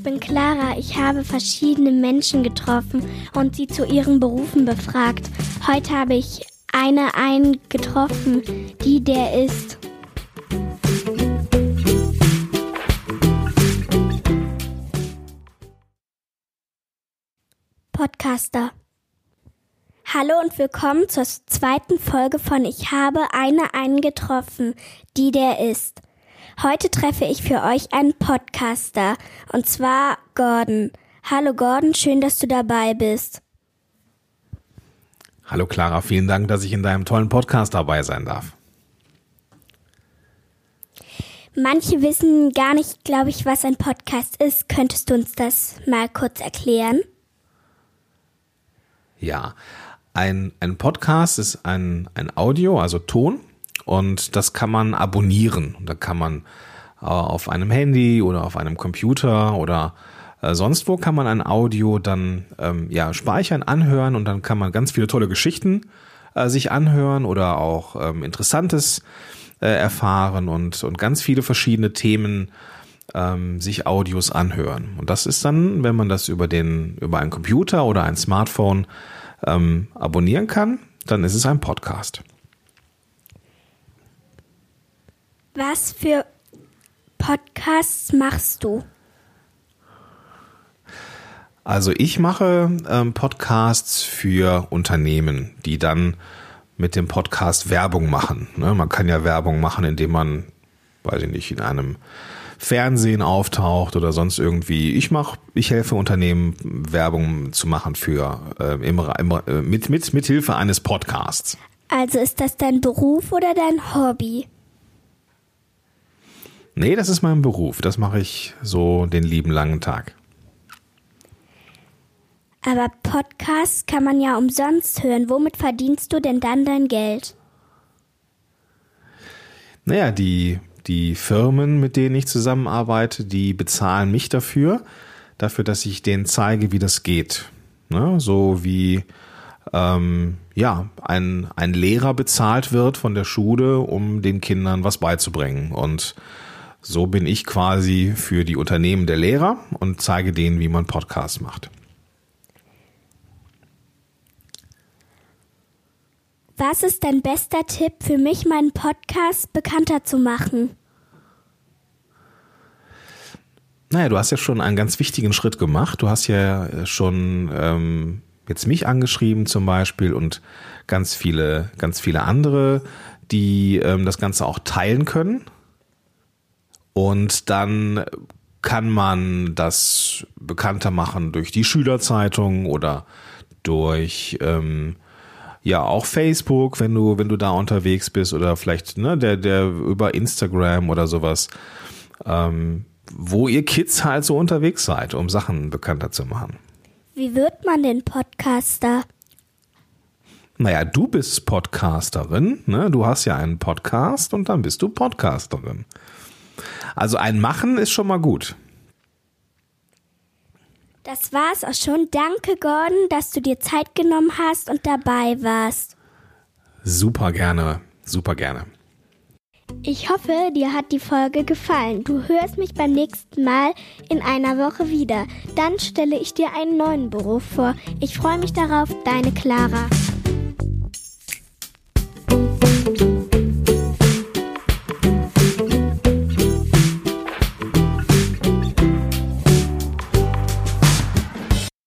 ich bin Clara. Ich habe verschiedene Menschen getroffen und sie zu ihren Berufen befragt. Heute habe ich eine einen getroffen, die der ist. Podcaster. Hallo und willkommen zur zweiten Folge von Ich habe eine einen getroffen, die der ist. Heute treffe ich für euch einen Podcaster, und zwar Gordon. Hallo Gordon, schön, dass du dabei bist. Hallo Clara, vielen Dank, dass ich in deinem tollen Podcast dabei sein darf. Manche wissen gar nicht, glaube ich, was ein Podcast ist. Könntest du uns das mal kurz erklären? Ja, ein, ein Podcast ist ein, ein Audio, also Ton, und das kann man abonnieren. Da kann man äh, auf einem Handy oder auf einem Computer oder äh, sonst wo kann man ein Audio dann ähm, ja speichern, anhören und dann kann man ganz viele tolle Geschichten äh, sich anhören oder auch ähm, Interessantes äh, erfahren und, und ganz viele verschiedene Themen ähm, sich Audios anhören. Und das ist dann, wenn man das über den, über einen Computer oder ein Smartphone ähm, abonnieren kann, dann ist es ein Podcast. Was für Podcasts machst du? Also ich mache ähm, Podcasts für Unternehmen, die dann mit dem Podcast Werbung machen. Ne? Man kann ja Werbung machen, indem man, weiß ich nicht, in einem Fernsehen auftaucht oder sonst irgendwie. Ich mache, ich helfe Unternehmen Werbung zu machen für äh, im, im, äh, mit mit mit Hilfe eines Podcasts. Also ist das dein Beruf oder dein Hobby? Nee, das ist mein Beruf. Das mache ich so den lieben langen Tag. Aber Podcasts kann man ja umsonst hören. Womit verdienst du denn dann dein Geld? Naja, die, die Firmen, mit denen ich zusammenarbeite, die bezahlen mich dafür, dafür, dass ich denen zeige, wie das geht. Ne? So wie ähm, ja, ein, ein Lehrer bezahlt wird von der Schule, um den Kindern was beizubringen. Und so bin ich quasi für die Unternehmen der Lehrer und zeige denen, wie man Podcasts macht. Was ist dein bester Tipp für mich, meinen Podcast bekannter zu machen? Naja, du hast ja schon einen ganz wichtigen Schritt gemacht. Du hast ja schon ähm, jetzt mich angeschrieben zum Beispiel und ganz viele, ganz viele andere, die ähm, das Ganze auch teilen können. Und dann kann man das bekannter machen durch die Schülerzeitung oder durch ähm, ja auch Facebook, wenn du wenn du da unterwegs bist oder vielleicht ne der der über Instagram oder sowas, ähm, wo ihr Kids halt so unterwegs seid, um Sachen bekannter zu machen. Wie wird man denn Podcaster? Naja, du bist Podcasterin, ne? Du hast ja einen Podcast und dann bist du Podcasterin. Also ein Machen ist schon mal gut. Das war's auch schon. Danke, Gordon, dass du dir Zeit genommen hast und dabei warst. Super gerne, super gerne. Ich hoffe, dir hat die Folge gefallen. Du hörst mich beim nächsten Mal in einer Woche wieder. Dann stelle ich dir einen neuen Beruf vor. Ich freue mich darauf, deine Clara.